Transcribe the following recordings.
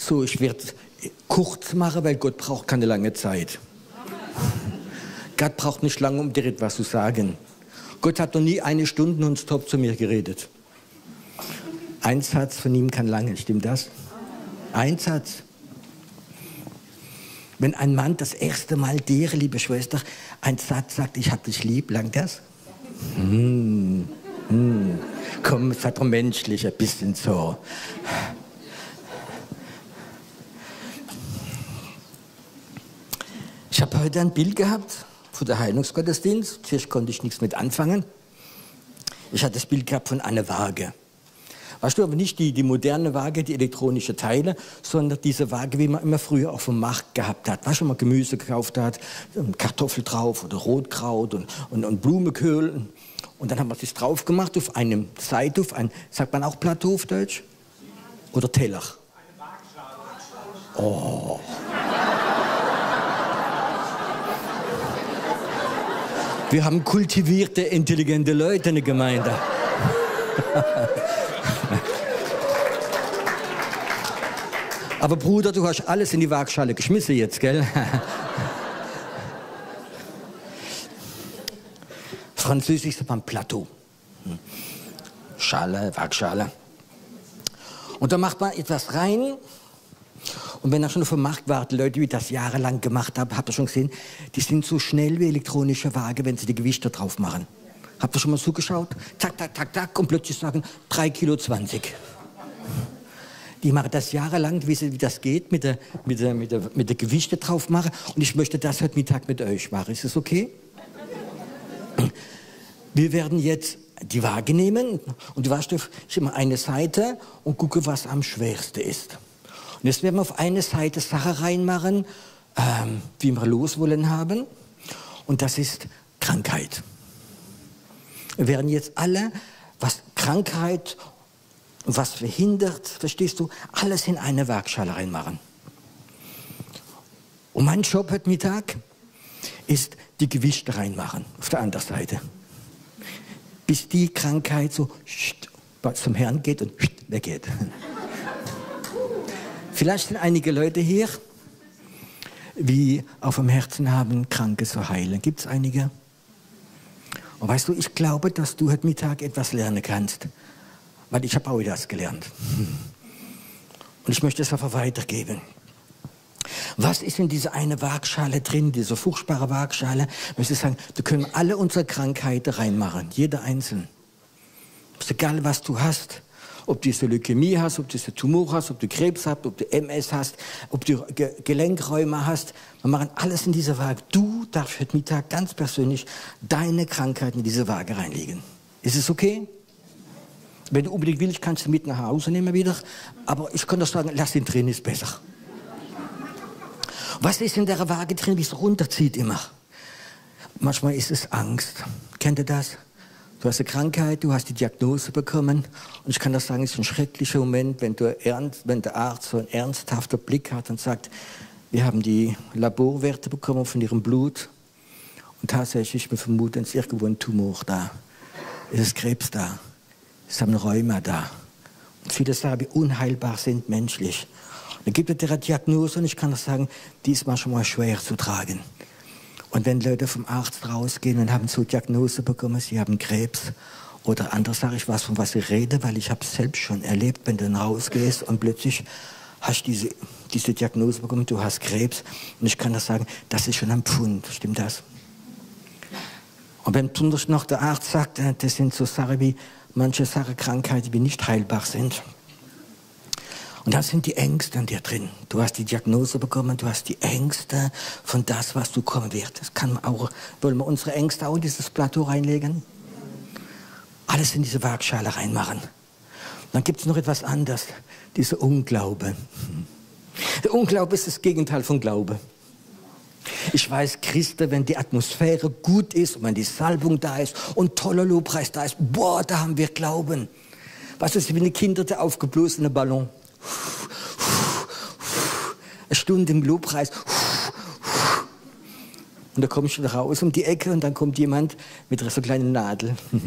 So, ich werde kurz machen, weil Gott braucht keine lange Zeit. Gott braucht nicht lange, um dir etwas zu sagen. Gott hat noch nie eine Stunde und stop zu mir geredet. Ein Satz von ihm kann lange, stimmt das? Ein Satz. Wenn ein Mann das erste Mal dir, liebe Schwester, ein Satz sagt, ich hab dich lieb, langt das? Hm, hm. Komm, sei doch menschlich, ein bisschen so. Habe heute ein Bild gehabt von der Heilungsgottesdienst. Zuerst konnte ich nichts mit anfangen. Ich hatte das Bild gehabt von einer Waage. Weißt du, aber nicht die, die moderne Waage, die elektronische Teile, sondern diese Waage, wie man immer früher auf dem Markt gehabt hat. Weißt du, wenn man Gemüse gekauft hat, Kartoffel drauf oder Rotkraut und, und, und Blumenköhl. Und dann haben wir das drauf gemacht auf einem Seite, auf ein, sagt man auch Plateau auf Deutsch? Oder Teller? Oh. Wir haben kultivierte, intelligente Leute in der Gemeinde. Aber Bruder, du hast alles in die Waagschale geschmissen jetzt, gell? Französisch sagt man Plateau. Schale, Waagschale. Und da macht man etwas rein. Und wenn er schon auf dem Markt war, die Leute, die das jahrelang gemacht haben, habt ihr schon gesehen, die sind so schnell wie elektronische Waage, wenn sie die Gewichte drauf machen. Habt ihr schon mal zugeschaut? Zack, zack, zack, zack, und plötzlich sagen 3 Kilo 20. Die machen das jahrelang, wie, wie das geht, mit der, mit, der, mit, der, mit der Gewichte drauf machen. Und ich möchte das heute Mittag mit euch machen. Ist es okay? Wir werden jetzt die Waage nehmen und du weißt, ich immer eine Seite und gucke, was am schwersten ist. Und jetzt werden wir auf eine Seite Sachen reinmachen, ähm, wie wir loswollen haben. Und das ist Krankheit. Wir werden jetzt alle, was Krankheit was verhindert, verstehst du, alles in eine Waagschale reinmachen. Und mein Job heute Mittag ist die Gewichte reinmachen auf der anderen Seite. Bis die Krankheit so zum Herrn geht und weggeht. Vielleicht sind einige Leute hier, die auf dem Herzen haben, Kranke zu heilen. Gibt es einige? Und weißt du, ich glaube, dass du heute Mittag etwas lernen kannst weil ich habe auch das gelernt. Und ich möchte es einfach weitergeben. Was ist in dieser eine Waagschale drin, diese furchtbare Waagschale? Ich möchte sagen, da können alle unsere Krankheiten reinmachen, jeder einzeln. Ist egal, was du hast. Ob du diese Leukämie hast, ob du diese Tumor hast, ob du Krebs hast, ob du MS hast, ob du Ge Gelenkräume hast. Wir machen alles in diese Waage. Du darfst heute Mittag ganz persönlich deine Krankheiten in diese Waage reinlegen. Ist es okay? Wenn du unbedingt willst, kannst du mit nach Hause nehmen wieder. Aber ich kann doch sagen, lass ihn drin, ist besser. Was ist in der Waage drin, wie es runterzieht immer? Manchmal ist es Angst. Kennt ihr das? Du hast eine Krankheit, du hast die Diagnose bekommen. Und ich kann das sagen, es ist ein schrecklicher Moment, wenn, ernst, wenn der Arzt so einen ernsthaften Blick hat und sagt, wir haben die Laborwerte bekommen von ihrem Blut. Und tatsächlich, wir vermuten, es ist irgendwo ein Tumor da. Es ist Krebs da. Es haben Rheuma da. Und viele Sachen, die unheilbar sind menschlich. Dann gibt es eine Diagnose und ich kann das sagen, die ist manchmal schwer zu tragen. Und wenn Leute vom Arzt rausgehen und haben so Diagnose bekommen, sie haben Krebs oder anders sage ich was, von was ich rede, weil ich habe es selbst schon erlebt, wenn du dann rausgehst und plötzlich hast diese, diese Diagnose bekommen, du hast Krebs. Und ich kann das sagen, das ist schon ein Pfund, stimmt das? Und wenn noch der Arzt sagt, äh, das sind so Sachen wie manche Sachen, Krankheiten, die nicht heilbar sind. Und da sind die Ängste an dir drin. Du hast die Diagnose bekommen, du hast die Ängste von das, was du kommen wird. Das kann man auch, wollen wir unsere Ängste auch in dieses Plateau reinlegen? Alles in diese Waagschale reinmachen. Dann gibt es noch etwas anderes, dieser Unglaube. Der Unglaube ist das Gegenteil von Glaube. Ich weiß, Christen, wenn die Atmosphäre gut ist und wenn die Salbung da ist und toller Lobpreis da ist, boah, da haben wir Glauben. Was ist, wie eine Kinder, der aufgeblasene Ballon. Eine Stunde im Lobpreis. Und da kommst du raus um die Ecke und dann kommt jemand mit so kleinen Nadel.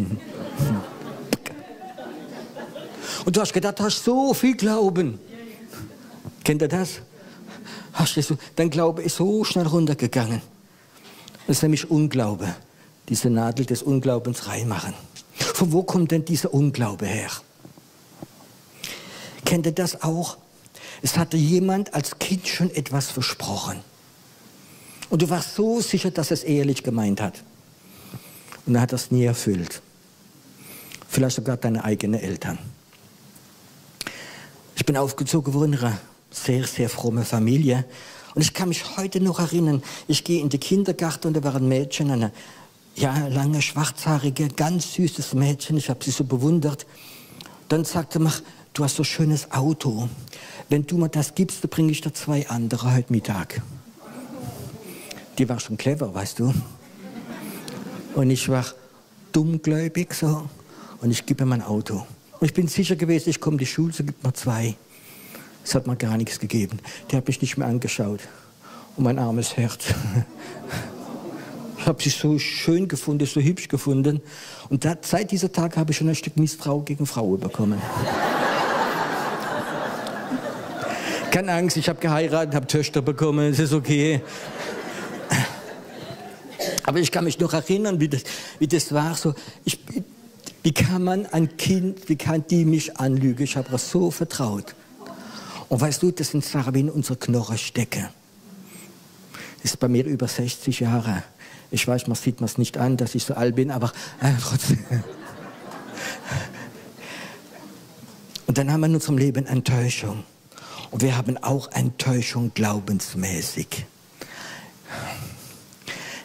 Und du hast gedacht, du hast so viel Glauben. Kennt ihr das? Hast du dein Glaube ist so schnell runtergegangen. Das ist nämlich Unglaube. Diese Nadel des Unglaubens reinmachen. Von wo kommt denn dieser Unglaube her? Kennt ihr das auch? Es hatte jemand als Kind schon etwas versprochen. Und du warst so sicher, dass es ehrlich gemeint hat. Und er hat das nie erfüllt. Vielleicht sogar deine eigenen Eltern. Ich bin aufgezogen worden in einer sehr, sehr fromme Familie. Und ich kann mich heute noch erinnern, ich gehe in den Kindergarten und da war ein Mädchen, eine ja, lange, schwarzhaarige, ganz süßes Mädchen. Ich habe sie so bewundert. Dann sagte er, du hast so schönes Auto. Wenn du mir das gibst, dann bringe ich dir zwei andere heute Mittag. Die war schon clever, weißt du. Und ich war dummgläubig so. Und ich gebe mein Auto. Und ich bin sicher gewesen, ich komme in die Schule, so gibt mir zwei. Es hat mir gar nichts gegeben. Die hat mich nicht mehr angeschaut. Und mein armes Herz. Ich habe sie so schön gefunden, so hübsch gefunden. Und da, seit dieser Tag habe ich schon ein Stück Misstrauen gegen Frauen bekommen. Keine Angst, ich habe geheiratet, habe Töchter bekommen, es ist okay. Aber ich kann mich noch erinnern, wie das, wie das war. So, ich, wie kann man ein Kind, wie kann die mich anlügen? Ich habe das so vertraut. Und weißt du, das sind Sachen, wie in unserer Knochen stecken. Das ist bei mir über 60 Jahre. Ich weiß, man sieht es nicht an, dass ich so alt bin, aber äh, trotzdem. Und dann haben wir in unserem Leben Enttäuschung. Und wir haben auch Enttäuschung glaubensmäßig.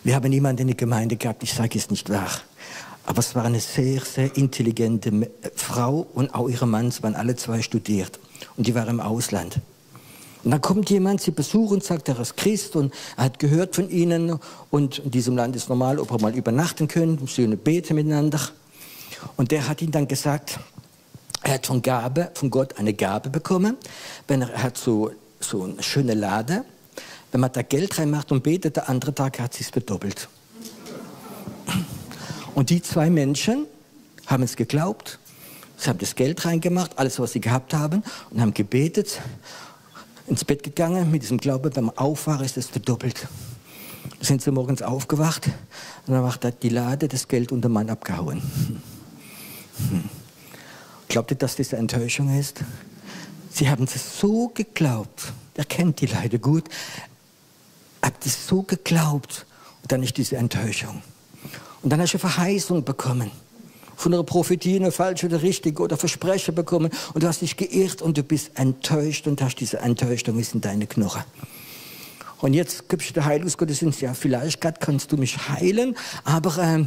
Wir haben niemanden in der Gemeinde gehabt, ich sage es nicht wahr. Aber es war eine sehr, sehr intelligente Frau und auch ihre Mann, sie waren alle zwei studiert. Und die waren im Ausland. Und dann kommt jemand, sie besuchen, sagt, er ist Christ und er hat gehört von ihnen und in diesem Land ist normal, ob er mal übernachten können, sie beten miteinander. Und der hat ihnen dann gesagt, er hat von Gabe, von Gott eine Gabe bekommen, wenn er, hat so, so eine schöne Lade, wenn man da Geld reinmacht und betet, der andere Tag hat sie es bedoppelt. Und die zwei Menschen haben es geglaubt, sie haben das Geld reingemacht, alles, was sie gehabt haben, und haben gebetet ins Bett gegangen mit diesem Glaube, beim Aufwachen ist es verdoppelt. Sind sie morgens aufgewacht und dann macht die Lade das Geld unter Mann abgehauen. Glaubt ihr, dass das eine Enttäuschung ist? Sie haben es so geglaubt. Er kennt die Leute gut. Habt es so geglaubt und dann ist diese Enttäuschung. Und dann hast du Verheißung bekommen von einer Prophetie eine falsche oder richtige oder Versprechen bekommen und du hast dich geirrt und du bist enttäuscht und hast diese Enttäuschung ist in deine Knochen. Und jetzt gibst du der Heilungsgottesdienst, ja, vielleicht Gott kannst du mich heilen, aber äh,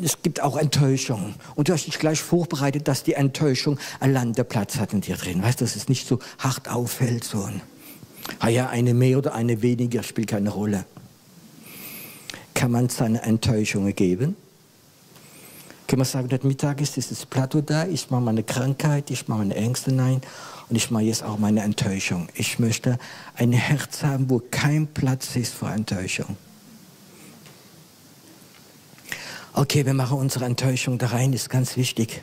es gibt auch Enttäuschung. Und du hast dich gleich vorbereitet, dass die Enttäuschung ein Landeplatz hat in dir drin. Weißt du, dass es nicht so hart auffällt, so ein, ah ja, eine mehr oder eine weniger spielt keine Rolle. Kann man seine Enttäuschungen geben? Kann man sagen, heute Mittag ist dieses Plateau da, ich mache meine Krankheit, ich mache meine Ängste nein und ich mache jetzt auch meine Enttäuschung. Ich möchte ein Herz haben, wo kein Platz ist für Enttäuschung. Okay, wir machen unsere Enttäuschung da rein, ist ganz wichtig.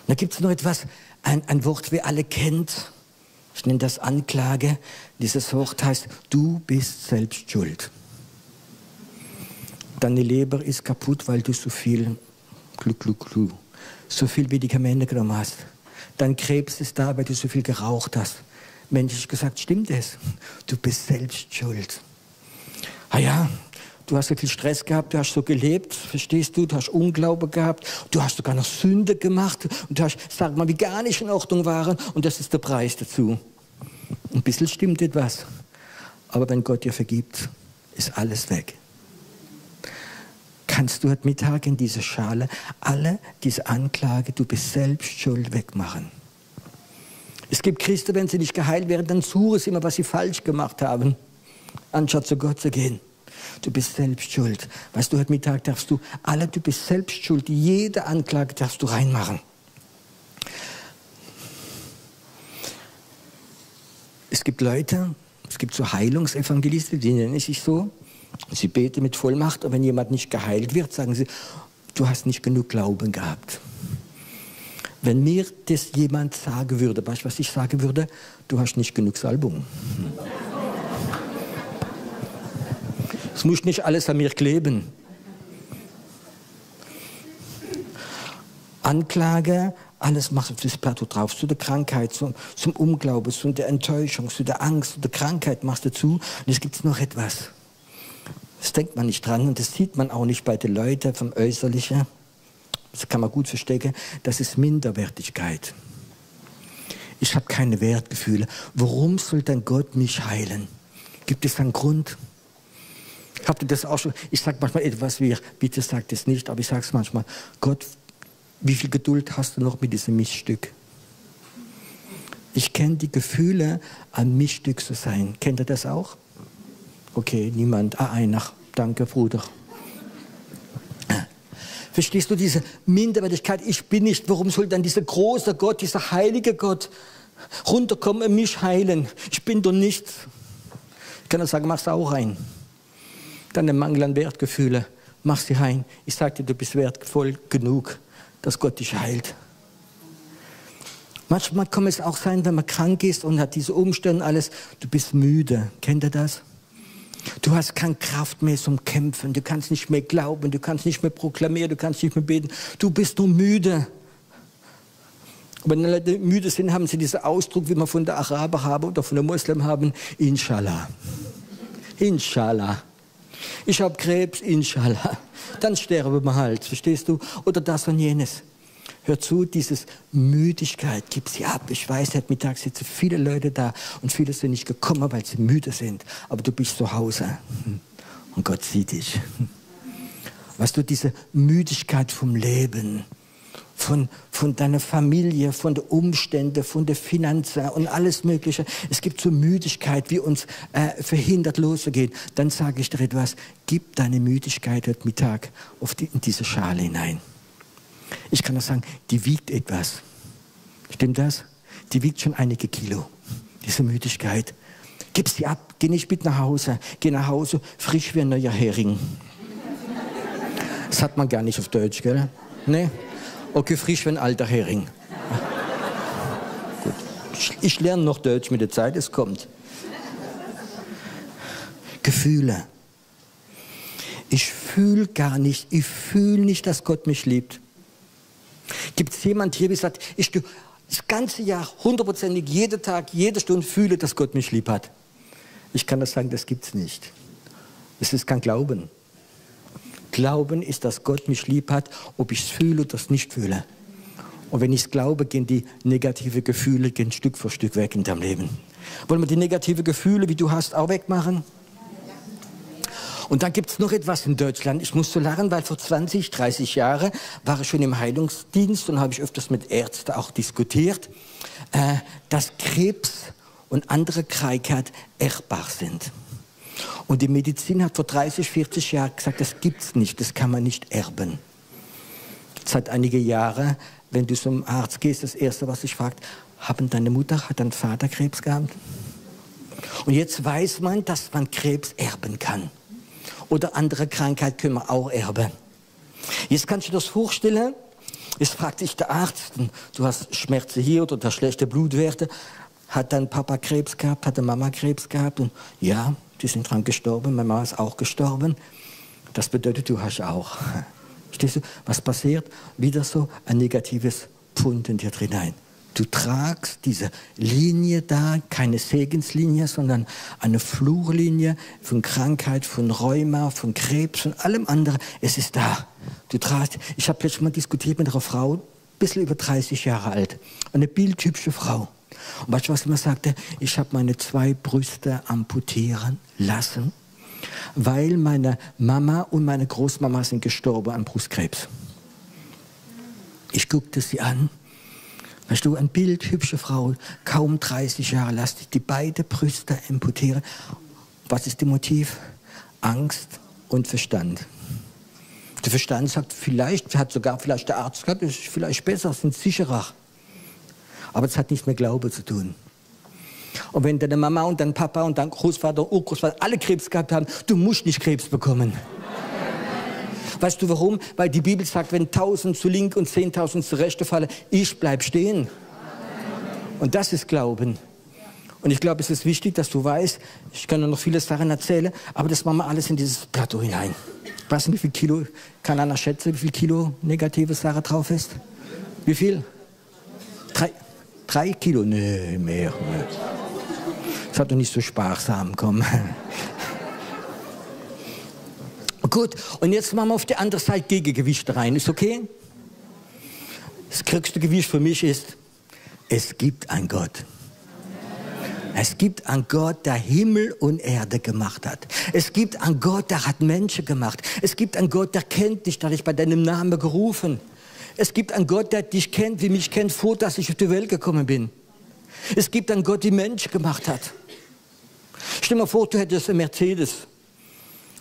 Und da gibt es noch etwas, ein, ein Wort, wir alle kennt. Ich nenne das Anklage. Dieses Wort heißt, du bist selbst schuld. Deine Leber ist kaputt, weil du so viel Glu, glu, glu. So viel Medikamente genommen hast. Dein Krebs ist da, weil du so viel geraucht hast. Menschlich gesagt, stimmt es. Du bist selbst schuld. Ah ja, du hast so viel Stress gehabt, du hast so gelebt, verstehst du? Du hast Unglaube gehabt, du hast sogar noch Sünde gemacht und du hast, sag mal, wie gar nicht in Ordnung waren und das ist der Preis dazu. Ein bisschen stimmt etwas. Aber wenn Gott dir vergibt, ist alles weg kannst du heute Mittag in diese Schale alle diese Anklage, du bist selbst schuld, wegmachen. Es gibt Christen, wenn sie nicht geheilt werden, dann suchen sie immer, was sie falsch gemacht haben, anstatt zu Gott zu gehen. Du bist selbst schuld. Weißt du, heute Mittag darfst du alle, du bist selbst schuld. Jede Anklage darfst du reinmachen. Es gibt Leute, es gibt so Heilungsevangelisten, die nennen sich so. Sie beten mit Vollmacht und wenn jemand nicht geheilt wird, sagen sie, du hast nicht genug Glauben gehabt. Wenn mir das jemand sagen würde, weißt du, was ich sagen würde? Du hast nicht genug Salbung. Es muss nicht alles an mir kleben. Anklage, alles auf das Plateau drauf, zu der Krankheit, zum, zum Unglauben, zu der Enttäuschung, zu der Angst, zu der Krankheit machst du zu. Und es gibt noch etwas. Das denkt man nicht dran und das sieht man auch nicht bei den Leuten vom Äußerlichen. Das kann man gut verstecken. Das ist Minderwertigkeit. Ich habe keine Wertgefühle. Warum soll dann Gott mich heilen? Gibt es einen Grund? Habt ihr das auch schon? Ich sage manchmal etwas wie, bitte sagt es nicht, aber ich sage es manchmal. Gott, wie viel Geduld hast du noch mit diesem Miststück? Ich kenne die Gefühle, ein Miststück zu sein. Kennt ihr das auch? Okay, niemand. Ah, einer. Danke, Bruder. Verstehst du diese Minderwertigkeit? Ich bin nicht. Warum soll dann dieser große Gott, dieser heilige Gott runterkommen und mich heilen? Ich bin doch nichts. Ich kann nur sagen, mach's auch rein. Der Mangel an Wertgefühle. Mach sie rein. Ich sage dir, du bist wertvoll genug, dass Gott dich heilt. Manchmal kann es auch sein, wenn man krank ist und hat diese Umstände alles, du bist müde. Kennt ihr das? Du hast keine Kraft mehr zum Kämpfen. Du kannst nicht mehr glauben. Du kannst nicht mehr proklamieren. Du kannst nicht mehr beten. Du bist nur müde. wenn Leute müde sind, haben sie diesen Ausdruck, wie man von der Araber haben oder von der Muslim haben. Inshallah. Inshallah. Ich habe Krebs, inshallah. Dann sterben wir halt, verstehst du? Oder das und jenes. Hör zu, dieses Müdigkeit, gib sie ab. Ich weiß, heute Mittag sitzen viele Leute da und viele sind nicht gekommen, weil sie müde sind. Aber du bist zu Hause und Gott sieht dich. Weißt du, diese Müdigkeit vom Leben, von, von deiner Familie, von den Umständen, von den Finanzen und alles Mögliche. Es gibt so Müdigkeit, wie uns äh, verhindert loszugehen. Dann sage ich dir etwas, gib deine Müdigkeit heute Mittag auf die, in diese Schale hinein. Ich kann nur sagen, die wiegt etwas. Stimmt das? Die wiegt schon einige Kilo, diese Müdigkeit. Gib sie ab, geh nicht mit nach Hause. Geh nach Hause, frisch wie ein neuer Hering. Das hat man gar nicht auf Deutsch, gell? Nee? Okay, frisch wie ein alter Hering. Gut. Ich lerne noch Deutsch mit der Zeit, es kommt. Gefühle. Ich fühle gar nicht, ich fühle nicht, dass Gott mich liebt. Gibt es jemand hier, der sagt, ich das ganze Jahr hundertprozentig, jeden Tag, jede Stunde fühle, dass Gott mich lieb hat? Ich kann das sagen, das gibt es nicht. Es ist kein Glauben. Glauben ist, dass Gott mich lieb hat, ob ich es fühle oder es nicht fühle. Und wenn ich es glaube, gehen die negativen Gefühle gehen Stück für Stück weg in deinem Leben. Wollen wir die negativen Gefühle, wie du hast, auch wegmachen? Und dann gibt es noch etwas in Deutschland. Ich muss so lachen, weil vor 20, 30 Jahren war ich schon im Heilungsdienst und habe ich öfters mit Ärzten auch diskutiert, äh, dass Krebs und andere Krankheiten erbbar sind. Und die Medizin hat vor 30, 40 Jahren gesagt, das gibt's nicht, das kann man nicht erben. Seit einigen Jahren, wenn du zum Arzt gehst, das Erste, was ich fragt, haben deine Mutter, hat dein Vater Krebs gehabt? Und jetzt weiß man, dass man Krebs erben kann oder andere Krankheit können wir auch erben. Jetzt kannst du das vorstellen. Jetzt fragt sich der Arzt, du hast Schmerzen hier oder schlechte Blutwerte. Hat dein Papa Krebs gehabt? Hat deine Mama Krebs gehabt? Und ja, die sind dran gestorben. Meine Mama ist auch gestorben. Das bedeutet, du hast auch. Stehst du? Was passiert? Wieder so ein negatives Pfund in dir drin ein. Du tragst diese Linie da, keine Segenslinie, sondern eine Fluchlinie von Krankheit, von Rheuma, von Krebs, von allem anderen. Es ist da. Du tragst, ich habe letztes Mal diskutiert mit einer Frau, ein bisschen über 30 Jahre alt, eine bildhübsche Frau. Und weißt du, was sie mir sagte? Ich habe meine zwei Brüste amputieren lassen, weil meine Mama und meine Großmama sind gestorben an Brustkrebs. Ich guckte sie an Weißt du, ein Bild, hübsche Frau, kaum 30 Jahre, lass dich die beiden Brüste amputieren. Was ist das Motiv? Angst und Verstand. Der Verstand sagt, vielleicht, hat sogar vielleicht der Arzt gesagt, ist vielleicht besser, sind sicherer. Aber es hat nichts mit Glaube zu tun. Und wenn deine Mama und dein Papa und dein Großvater und Urgroßvater alle Krebs gehabt haben, du musst nicht Krebs bekommen. Weißt du warum? Weil die Bibel sagt, wenn tausend zu links und zehntausend zu rechte fallen, ich bleib stehen. Und das ist Glauben. Und ich glaube, es ist wichtig, dass du weißt, ich kann noch viele Sachen erzählen, aber das machen wir alles in dieses Plateau hinein. Weißt du, wie viel Kilo, kann einer schätzen, wie viel Kilo negative Sache drauf ist? Wie viel? Drei, drei Kilo? Nee, mehr. Nee. Das hat doch nicht so sparsam, komm. Gut, und jetzt machen wir auf die andere Seite Gegengewicht rein. Ist okay? Das krückste Gewicht für mich ist, es gibt einen Gott. Es gibt einen Gott, der Himmel und Erde gemacht hat. Es gibt einen Gott, der hat Menschen gemacht. Es gibt einen Gott, der kennt dich, der hat dich bei deinem Namen gerufen. Es gibt einen Gott, der dich kennt, wie mich kennt, vor dass ich auf die Welt gekommen bin. Es gibt einen Gott, der Mensch gemacht hat. Stell dir mal vor, du hättest einen Mercedes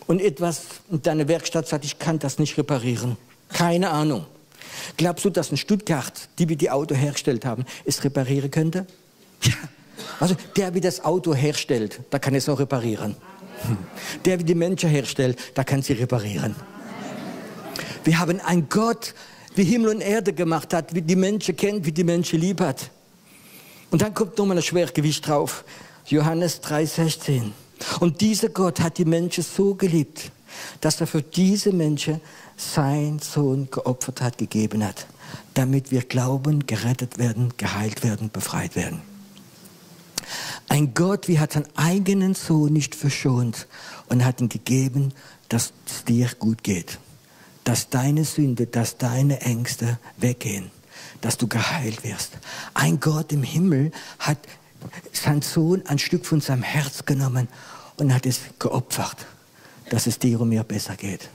und etwas in deiner Werkstatt sagt, ich kann das nicht reparieren. Keine Ahnung. Glaubst du, dass in Stuttgart, die wir die Auto hergestellt haben, es reparieren könnte? Ja. Also der, wie das Auto herstellt, da kann es auch reparieren. Der, wie die Menschen herstellt, da kann sie reparieren. Wir haben einen Gott, wie Himmel und Erde gemacht hat, wie die Menschen kennt, wie die Menschen lieb hat. Und dann kommt nochmal ein Schwergewicht drauf. Johannes 3,16. Und dieser Gott hat die Menschen so geliebt, dass er für diese Menschen seinen Sohn geopfert hat, gegeben hat, damit wir glauben, gerettet werden, geheilt werden, befreit werden. Ein Gott, wie hat seinen eigenen Sohn nicht verschont und hat ihn gegeben, dass es dir gut geht. Dass deine Sünde, dass deine Ängste weggehen. Dass du geheilt wirst. Ein Gott im Himmel hat seinen Sohn ein Stück von seinem Herz genommen und hat es geopfert, dass es dir und mir besser geht.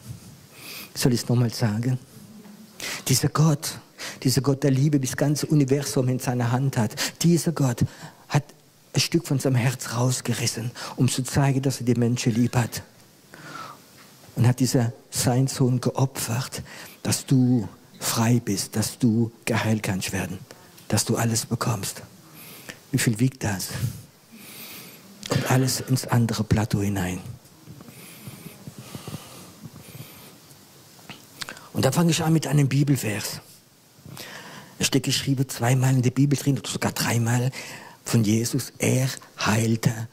Soll ich es nochmal sagen? Dieser Gott, dieser Gott der Liebe, das ganze Universum in seiner Hand hat, dieser Gott hat ein Stück von seinem Herz rausgerissen, um zu zeigen, dass er die Menschen lieb hat. Und hat dieser sein Sohn geopfert, dass du frei bist, dass du geheilt kannst werden, dass du alles bekommst. Wie viel wiegt das? Und alles ins andere Plateau hinein. Und da fange ich an mit einem Bibelvers. Es steht geschrieben zweimal in der Bibel drin, oder sogar dreimal von Jesus, er heilte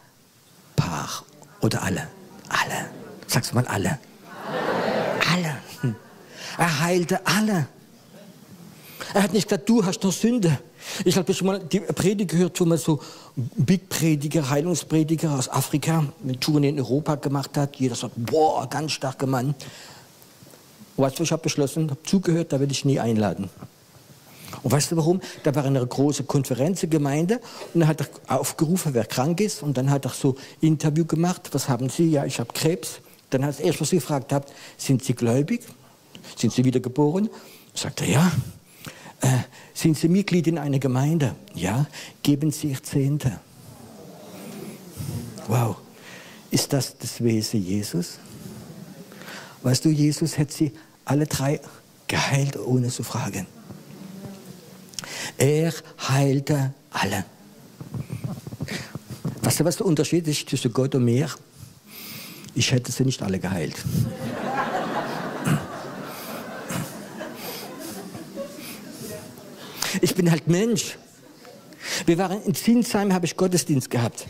Paar oder alle. Alle. Sag's mal alle. Alle. Er heilte alle. Er hat nicht gesagt, du hast noch Sünde. Ich habe schon mal die Predigt gehört, wo man so Big Prediger, Heilungsprediger aus Afrika mit Touren in Europa gemacht hat. Jeder sagt, boah, ganz starker Mann. Weißt du, ich habe beschlossen, habe zugehört, da werde ich nie einladen. Und weißt du warum? Da war eine große Konferenz, Gemeinde, und dann hat er aufgerufen, wer krank ist, und dann hat er so Interview gemacht. Was haben Sie? Ja, ich habe Krebs. Dann hat er erst, was Sie gefragt habt, sind Sie gläubig? Sind Sie wiedergeboren? Sagt er, ja. Äh, sind Sie Mitglied in einer Gemeinde? Ja. Geben Sie Ihr Zehnte. Wow. Ist das das Wesen Jesus? Weißt du, Jesus hätte sie alle drei geheilt, ohne zu fragen. Er heilte alle. Weißt du, was der Unterschied ist zwischen Gott und mir? Ich hätte sie nicht alle geheilt. Ich bin halt Mensch. Wir waren in Zinsheim, habe ich Gottesdienst gehabt.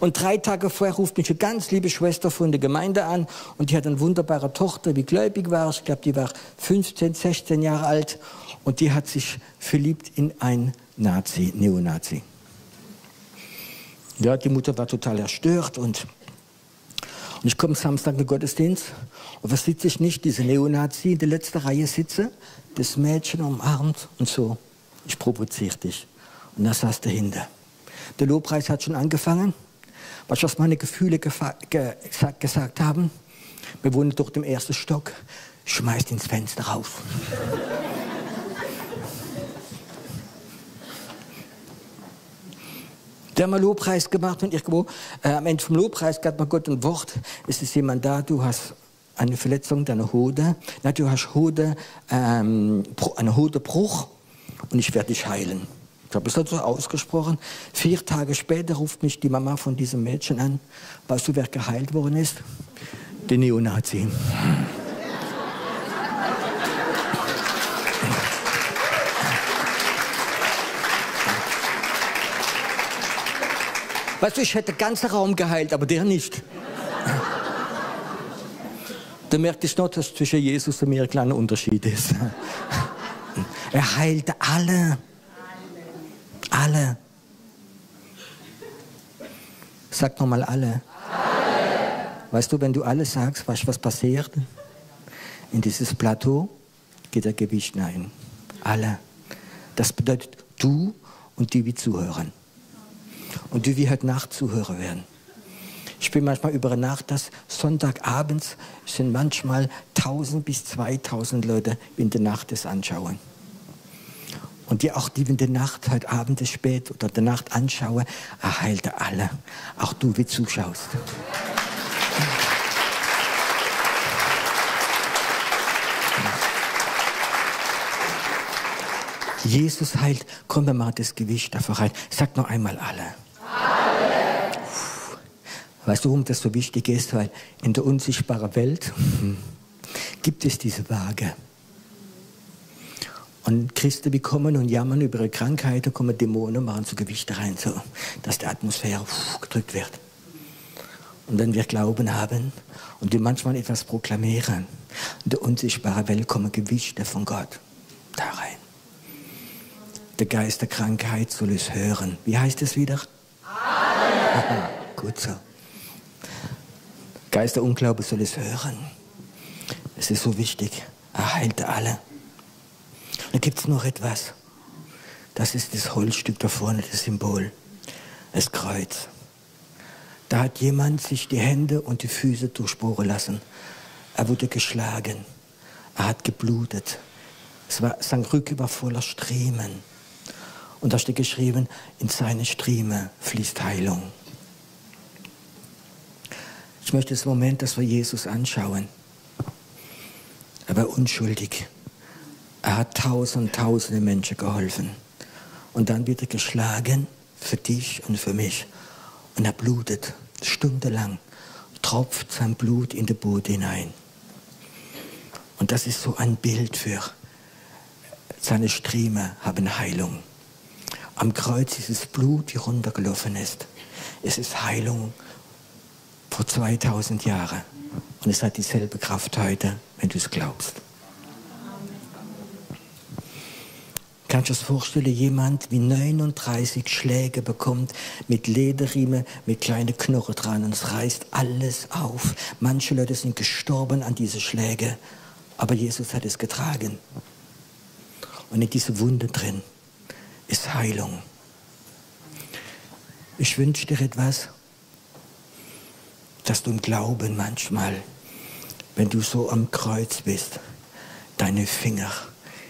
Und drei Tage vorher ruft mich eine ganz liebe Schwester von der Gemeinde an und die hat eine wunderbare Tochter, die gläubig war. Ich glaube, die war 15, 16 Jahre alt und die hat sich verliebt in einen Nazi, Neonazi. Ja, die Mutter war total erstört und, und ich komme Samstag in den Gottesdienst und was sitze ich nicht, diese Neonazi in der letzten Reihe sitze, das Mädchen umarmt und so, ich provoziere dich. Und da saß dahinter. Der Lobpreis hat schon angefangen. Du, was meine Gefühle ge gesagt haben? Wir wohnen durch dem ersten Stock. Schmeißt ins Fenster raus. Der hat mal Lobpreis gemacht und irgendwo äh, am Ende vom Lobpreis gab man Gott ein Wort. Es ist jemand da, du hast eine Verletzung deiner Hode. Na, du hast Hode, ähm, einen Hodebruch und ich werde dich heilen. Ich habe es so ausgesprochen. Vier Tage später ruft mich die Mama von diesem Mädchen an. Weißt du, wer geheilt worden ist? Der Neonazi. Weißt du, ich hätte den ganzen Raum geheilt, aber der nicht. da merkte ich noch, dass zwischen Jesus und mir ein kleiner Unterschied ist. er heilte alle. Alle. Sag nochmal alle. alle. Weißt du, wenn du alle sagst, weißt du, was passiert? In dieses Plateau geht der Gewicht hinein. Alle. Das bedeutet du und die, die zuhören. Und die, die heute Nacht Zuhörer werden. Ich bin manchmal über Nacht, dass Sonntagabends sind manchmal 1000 bis 2000 Leute in der Nacht das anschauen. Und die auch, die in der Nacht, heute Abend spät oder der Nacht anschauen, erheilte alle. Auch du, wie zuschaust. Jesus heilt. Komm, wir machen das Gewicht dafür rein. Sag noch einmal alle. alle. Weißt du, warum das so wichtig ist? Weil in der unsichtbaren Welt gibt es diese Waage. Und Christen bekommen und jammern über ihre Krankheiten, kommen Dämonen und machen so Gewichte rein, so, dass die Atmosphäre gedrückt wird. Und wenn wir Glauben haben und wir manchmal etwas proklamieren, in der unsichtbaren Welt kommen Gewichte von Gott da rein. Der Geist der Krankheit soll es hören. Wie heißt es wieder? Amen. Gut so. Geist der Unglaube soll es hören. Es ist so wichtig. Er heilt alle. Da gibt es noch etwas. Das ist das Holzstück da vorne, das Symbol. Das Kreuz. Da hat jemand sich die Hände und die Füße durchbohren lassen. Er wurde geschlagen. Er hat geblutet. Es war, sein Rücken war voller Striemen. Und da steht geschrieben, in seine Striemen fließt Heilung. Ich möchte das Moment, dass wir Jesus anschauen. Er war unschuldig. Er hat tausend, tausende Menschen geholfen. Und dann wird er geschlagen für dich und für mich. Und er blutet stundenlang, tropft sein Blut in den Boden hinein. Und das ist so ein Bild für seine Striemen haben Heilung. Am Kreuz ist es Blut, die runtergelaufen ist. Es ist Heilung vor 2000 Jahren. Und es hat dieselbe Kraft heute, wenn du es glaubst. Kannst du dir vorstellen, jemand wie 39 Schläge bekommt mit Lederriemen, mit kleinen Knochen dran und es reißt alles auf. Manche Leute sind gestorben an diese Schläge, aber Jesus hat es getragen. Und in diese Wunde drin ist Heilung. Ich wünsche dir etwas, dass du im Glauben manchmal, wenn du so am Kreuz bist, deine Finger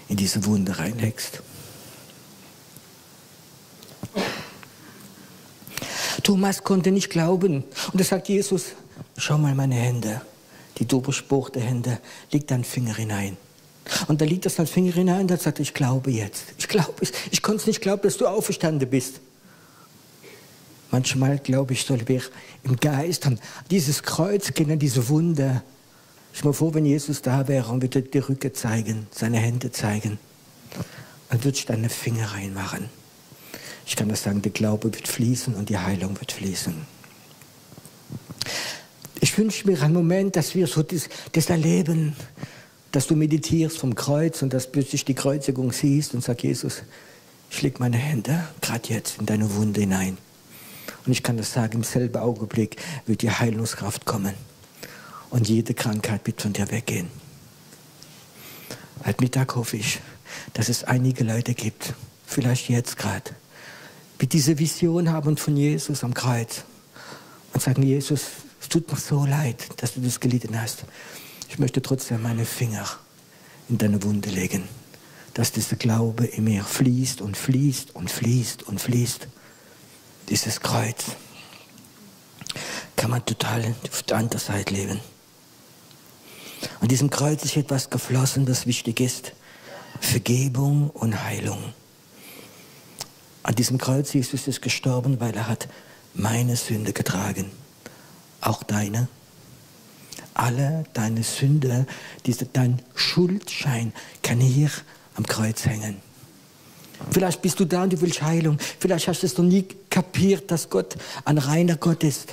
in diese Wunde reinlegst. Thomas konnte nicht glauben. Und da sagt Jesus, schau mal meine Hände, die durchbohrte Hände, leg deinen Finger hinein. Und da liegt das sein Finger hinein und sagt, ich glaube jetzt. Ich glaube es. Ich konnte es nicht glauben, dass du auferstanden bist. Manchmal glaube ich, soll wir im Geist haben dieses Kreuz kennen, diese Wunde. Ich mir vor, wenn Jesus da wäre und würde die Rücke zeigen, seine Hände zeigen. Dann würde ich deine Finger reinmachen. Ich kann das sagen, der Glaube wird fließen und die Heilung wird fließen. Ich wünsche mir einen Moment, dass wir so das, das erleben, dass du meditierst vom Kreuz und dass plötzlich die Kreuzigung siehst und sagst, Jesus, ich lege meine Hände gerade jetzt in deine Wunde hinein. Und ich kann das sagen, im selben Augenblick wird die Heilungskraft kommen. Und jede Krankheit wird von dir weggehen. Heute Mittag hoffe ich, dass es einige Leute gibt, vielleicht jetzt gerade, die diese Vision haben von Jesus am Kreuz und sagen, Jesus, es tut mir so leid, dass du das gelitten hast. Ich möchte trotzdem meine Finger in deine Wunde legen, dass dieser Glaube in mir fließt und fließt und fließt und fließt. Dieses Kreuz kann man total auf der anderen Seite leben. An diesem Kreuz ist etwas geflossen, das wichtig ist. Vergebung und Heilung. An diesem Kreuz Jesus ist gestorben, weil er hat meine Sünde getragen. Auch deine alle deine Sünde, dein Schuldschein kann hier am Kreuz hängen. Vielleicht bist du da und du willst Heilung. Vielleicht hast du es noch nie kapiert, dass Gott ein reiner Gott ist.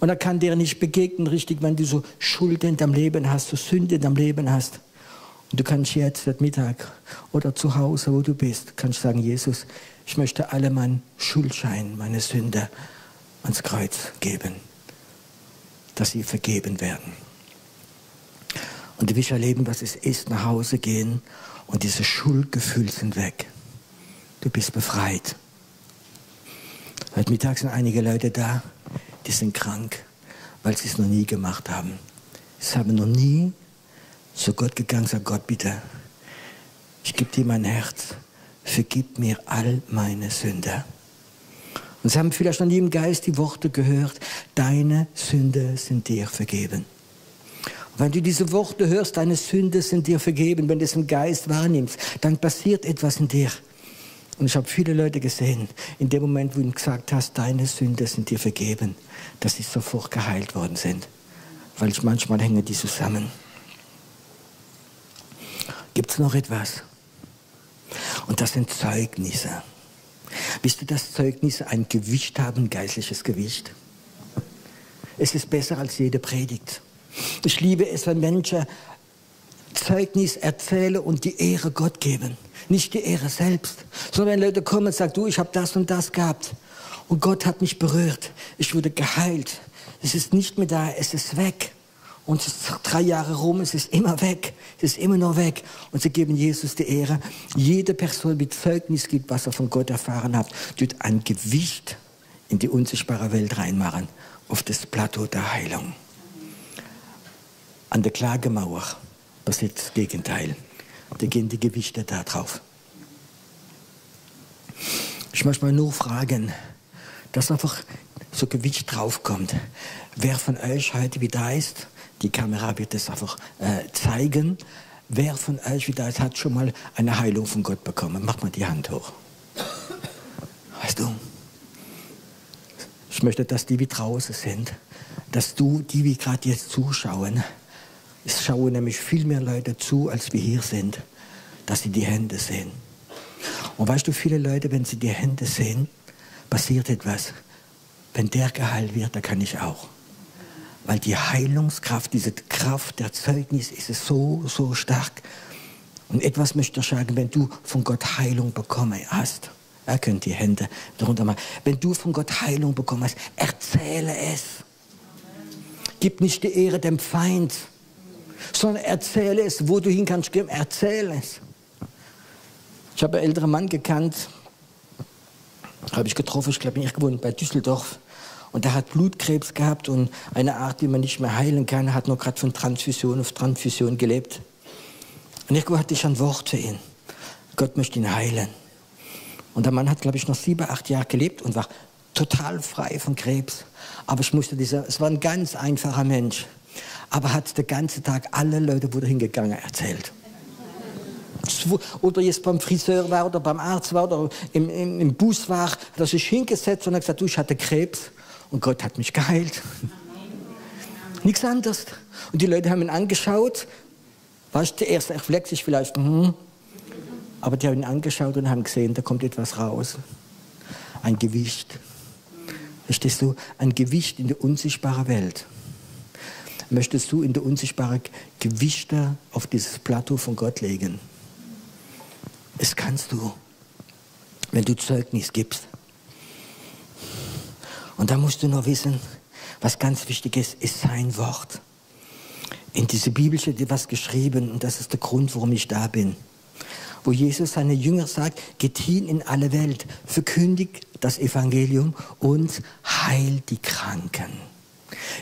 Und er kann dir nicht begegnen, richtig, wenn du so Schuld in deinem Leben hast, so Sünde in deinem Leben hast. Und du kannst jetzt, heute Mittag oder zu Hause, wo du bist, kannst sagen, Jesus, ich möchte alle meinen Schuldschein, meine Sünde ans Kreuz geben, dass sie vergeben werden. Und du wirst erleben, was es ist, nach Hause gehen und diese Schuldgefühle sind weg. Du bist befreit. Heute Mittag sind einige Leute da, die sind krank, weil sie es noch nie gemacht haben. Sie haben noch nie zu Gott gegangen gesagt, Gott bitte, ich gebe dir mein Herz, vergib mir all meine Sünde. Und sie haben vielleicht nie im Geist die Worte gehört, deine Sünde sind dir vergeben. Und wenn du diese Worte hörst, deine Sünde sind dir vergeben, wenn du es im Geist wahrnimmst, dann passiert etwas in dir. Und ich habe viele Leute gesehen, in dem Moment, wo du gesagt hast, deine Sünde sind dir vergeben, dass sie sofort geheilt worden sind. Weil manchmal hängen die zusammen. Gibt es noch etwas? Und das sind Zeugnisse. Wisst du, dass Zeugnisse ein Gewicht haben, geistliches Gewicht? Es ist besser als jede Predigt. Ich liebe es, wenn Menschen Zeugnis erzählen und die Ehre Gott geben. Nicht die Ehre selbst, sondern wenn Leute kommen und sagen, du, ich habe das und das gehabt und Gott hat mich berührt, ich wurde geheilt. Es ist nicht mehr da, es ist weg. Und es ist drei Jahre rum, es ist immer weg. Es ist immer noch weg. Und sie geben Jesus die Ehre. Jede Person, die Zeugnis gibt, was er von Gott erfahren hat, tut ein Gewicht in die unsichtbare Welt reinmachen, auf das Plateau der Heilung. An der Klagemauer passiert das Gegenteil. Da gehen die Gewichte da drauf. Ich möchte mal nur fragen, dass einfach so Gewicht draufkommt. Wer von euch heute wie da ist, die Kamera wird es einfach äh, zeigen, wer von euch wie ist, hat schon mal eine Heilung von Gott bekommen. Macht mal die Hand hoch. Weißt du, ich möchte, dass die wie draußen sind, dass du, die wie gerade jetzt zuschauen, es schauen nämlich viel mehr Leute zu, als wir hier sind, dass sie die Hände sehen. Und weißt du, viele Leute, wenn sie die Hände sehen, passiert etwas. Wenn der geheilt wird, dann kann ich auch. Weil die Heilungskraft, diese Kraft der Zeugnis ist so, so stark. Und etwas möchte ich sagen, wenn du von Gott Heilung bekommen hast, er könnt die Hände darunter machen. Wenn du von Gott Heilung bekommen hast, erzähle es. Gib nicht die Ehre dem Feind sondern erzähle es, wo du hin kannst erzähle es. Ich habe einen älteren Mann gekannt, habe ich getroffen, ich glaube, ich gewohnt bei Düsseldorf. Und der hat Blutkrebs gehabt und eine Art, die man nicht mehr heilen kann, hat nur gerade von Transfusion auf Transfusion gelebt. Und irgendwo hatte ich ein Wort für ihn. Gott möchte ihn heilen. Und der Mann hat, glaube ich, noch sieben, acht Jahre gelebt und war total frei von Krebs. Aber ich musste dieser, es war ein ganz einfacher Mensch aber hat den ganzen Tag alle Leute, wo hingegangen, erzählt. Oder jetzt beim Friseur war oder beim Arzt war oder im, im, im Bus war, hat er sich hingesetzt und hat gesagt, du, ich hatte Krebs und Gott hat mich geheilt. Nichts anderes. Und die Leute haben ihn angeschaut. Du, der erste Reflex ist vielleicht, hm. aber die haben ihn angeschaut und haben gesehen, da kommt etwas raus. Ein Gewicht. Verstehst du? Ein Gewicht in der unsichtbaren Welt möchtest du in der unsichtbaren Gewichte auf dieses Plateau von Gott legen. Es kannst du, wenn du Zeugnis gibst. Und da musst du noch wissen, was ganz wichtig ist, ist sein Wort. In diese Bibel steht etwas geschrieben und das ist der Grund, warum ich da bin. Wo Jesus seine Jünger sagt, geht hin in alle Welt, verkündigt das Evangelium und heilt die Kranken.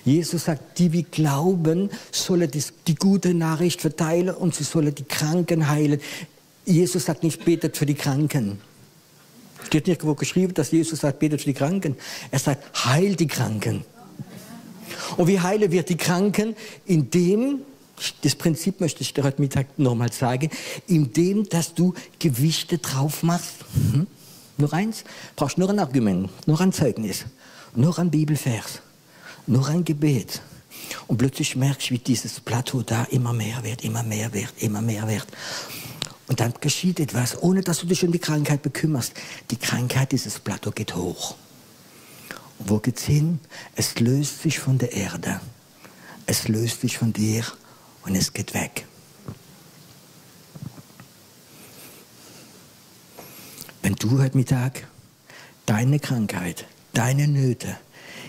Jesus sagt, die wie glauben, sollen die, die gute Nachricht verteilen und sie sollen die Kranken heilen. Jesus sagt nicht, betet für die Kranken. Steht nirgendwo geschrieben, dass Jesus sagt, betet für die Kranken. Er sagt, heil die Kranken. Und wie heilen wir die Kranken? Indem, das Prinzip möchte ich dir heute Mittag nochmal sagen, indem, dass du Gewichte drauf machst. Hm? Nur eins, brauchst nur ein Argument, nur ein Zeugnis, nur ein Bibelvers nur ein Gebet. Und plötzlich merkst du, wie dieses Plateau da immer mehr wird, immer mehr wird, immer mehr wird. Und dann geschieht etwas, ohne dass du dich um die Krankheit bekümmerst. Die Krankheit, dieses Plateau geht hoch. Und wo geht's hin? Es löst sich von der Erde. Es löst sich von dir und es geht weg. Wenn du heute Mittag deine Krankheit, deine Nöte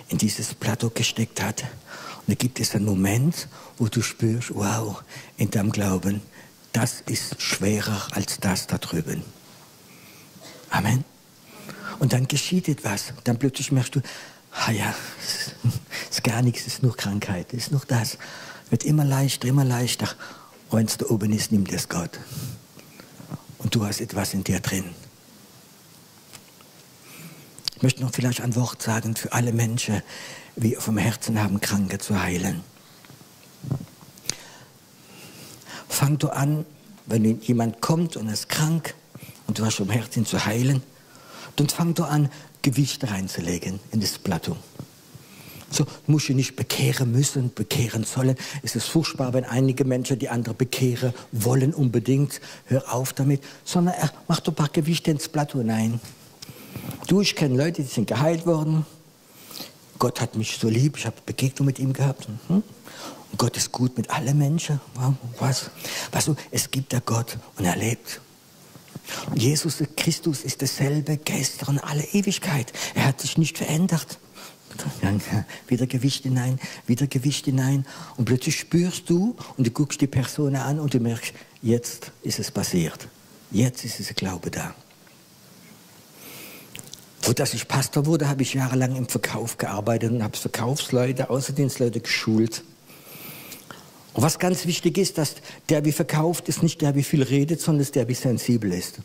in dieses Plateau gesteckt hast, und da gibt es einen Moment, wo du spürst, wow, in deinem Glauben, das ist schwerer als das da drüben. Amen. Und dann geschieht etwas. Dann plötzlich merkst du, ah ja, es ist gar nichts, es ist nur Krankheit, es ist nur das. Wird immer leichter, immer leichter. Und wenn es da oben ist, nimmt es Gott. Und du hast etwas in dir drin. Ich möchte noch vielleicht ein Wort sagen für alle Menschen, die vom Herzen haben, Kranke zu heilen. Fang du an, wenn jemand kommt und ist krank und du hast vom Herzen zu heilen, dann fang du an, Gewicht reinzulegen in das Plateau. So musst du nicht bekehren müssen, bekehren sollen. Es ist furchtbar, wenn einige Menschen die andere bekehren wollen unbedingt. Hör auf damit. Sondern er macht ein paar Gewichte ins Plateau hinein. Du, ich kenne Leute, die sind geheilt worden. Gott hat mich so lieb, ich habe Begegnung mit ihm gehabt. Und Gott ist gut mit allen Menschen. Was? Weißt du, es gibt ja Gott und er lebt. Und Jesus Christus ist dasselbe gestern alle Ewigkeit. Er hat sich nicht verändert. Wieder Gewicht hinein, wieder Gewicht hinein. Und plötzlich spürst du und du guckst die Person an und du merkst, jetzt ist es passiert. Jetzt ist es Glaube da. Wo dass ich Pastor wurde, habe ich jahrelang im Verkauf gearbeitet und habe Verkaufsleute, Außendienstleute geschult. Und was ganz wichtig ist, dass der, wie verkauft, ist nicht der, wie viel redet, sondern ist der, wie sensibel ist.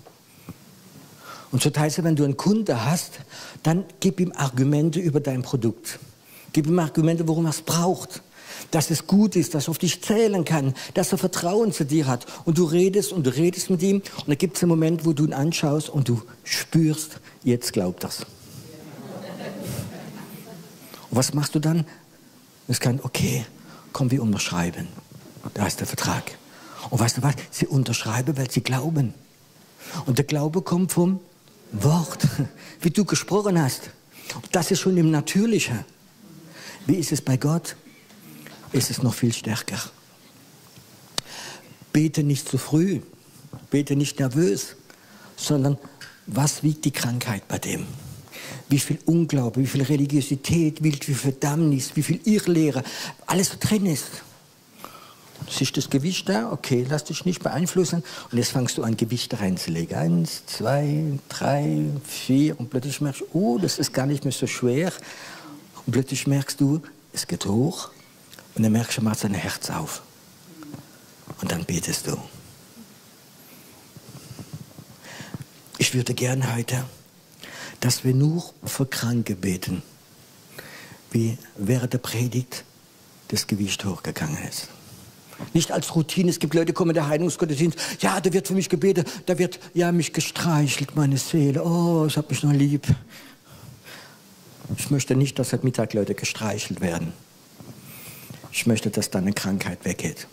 Und so heißt wenn du einen Kunde hast, dann gib ihm Argumente über dein Produkt. Gib ihm Argumente, warum er es braucht. Dass es gut ist, dass er auf dich zählen kann, dass er Vertrauen zu dir hat. Und du redest und du redest mit ihm. Und dann gibt es einen Moment, wo du ihn anschaust und du spürst, jetzt glaubt das. Und was machst du dann? Es kann, okay, komm, wir unterschreiben. Da ist der Vertrag. Und weißt du was? Sie unterschreiben, weil sie glauben. Und der Glaube kommt vom Wort, wie du gesprochen hast. Das ist schon im Natürlichen. Wie ist es bei Gott? Ist es noch viel stärker. Bete nicht zu früh, bete nicht nervös, sondern was wiegt die Krankheit bei dem? Wie viel Unglaube, wie viel Religiosität, wie viel Verdammnis, wie viel Irrlehre, alles so drin ist. Siehst das Gewicht da? Okay, lass dich nicht beeinflussen. Und jetzt fangst du an, Gewichte reinzulegen. Eins, zwei, drei, vier. Und plötzlich merkst du, oh, das ist gar nicht mehr so schwer. Und plötzlich merkst du, es geht hoch. Und dann merkst du, macht dein Herz auf. Und dann betest du. Ich würde gern heute, dass wir nur für Kranke beten, wie während der Predigt das Gewicht hochgegangen ist. Nicht als Routine. Es gibt Leute, die kommen in der Heilungsgottesdienst. Ja, da wird für mich gebetet. Da wird, ja, mich gestreichelt, meine Seele. Oh, ich habe mich noch lieb. Ich möchte nicht, dass heute Mittag Leute gestreichelt werden. Ich möchte, dass deine Krankheit weggeht.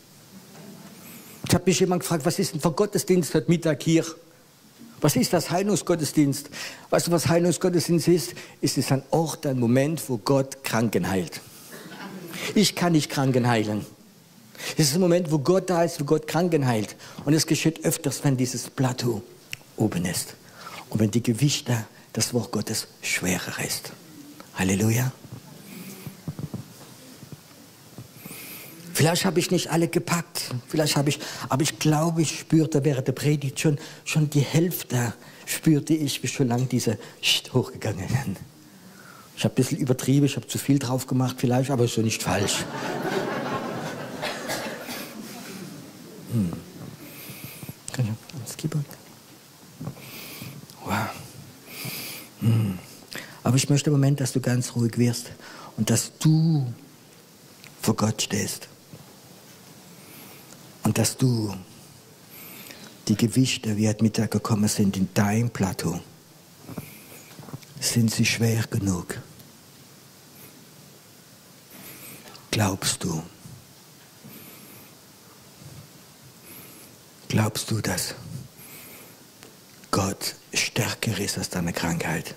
Ich habe mich jemand gefragt, was ist denn für Gottesdienst heute Mittag hier? Was ist das Heilungsgottesdienst? Weißt du, was Heilungsgottesdienst ist? Es ist ein Ort, ein Moment, wo Gott Kranken heilt. Ich kann nicht Kranken heilen. Es ist ein Moment, wo Gott da ist, wo Gott Kranken heilt. Und es geschieht öfters, wenn dieses Plateau oben ist. Und wenn die Gewichte, das Wort Gottes, schwerer ist. Halleluja. Vielleicht habe ich nicht alle gepackt, vielleicht habe ich, aber ich glaube, ich spürte während der Predigt schon, schon die Hälfte, spürte ich, wie schon lang diese Scht hochgegangen sind. Ich habe ein bisschen übertrieben, ich habe zu viel drauf gemacht vielleicht, aber so nicht falsch. hm. Wow. Hm. Aber ich möchte im Moment, dass du ganz ruhig wirst und dass du vor Gott stehst und dass du die Gewichte, wie heute Mittag gekommen sind, in dein Plateau, sind sie schwer genug. Glaubst du? Glaubst du das? Gott stärker ist als deine Krankheit?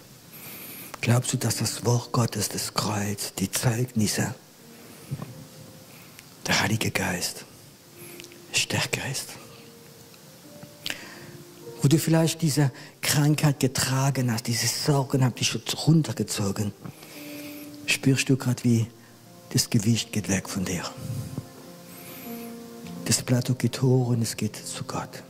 Glaubst du, dass das Wort Gottes, das Kreuz, die Zeugnisse, der Heilige Geist stärker ist? Wo du vielleicht diese Krankheit getragen hast, diese Sorgen haben dich runtergezogen, spürst du gerade, wie das Gewicht geht weg von dir. Das Plateau geht hoch und es geht zu Gott.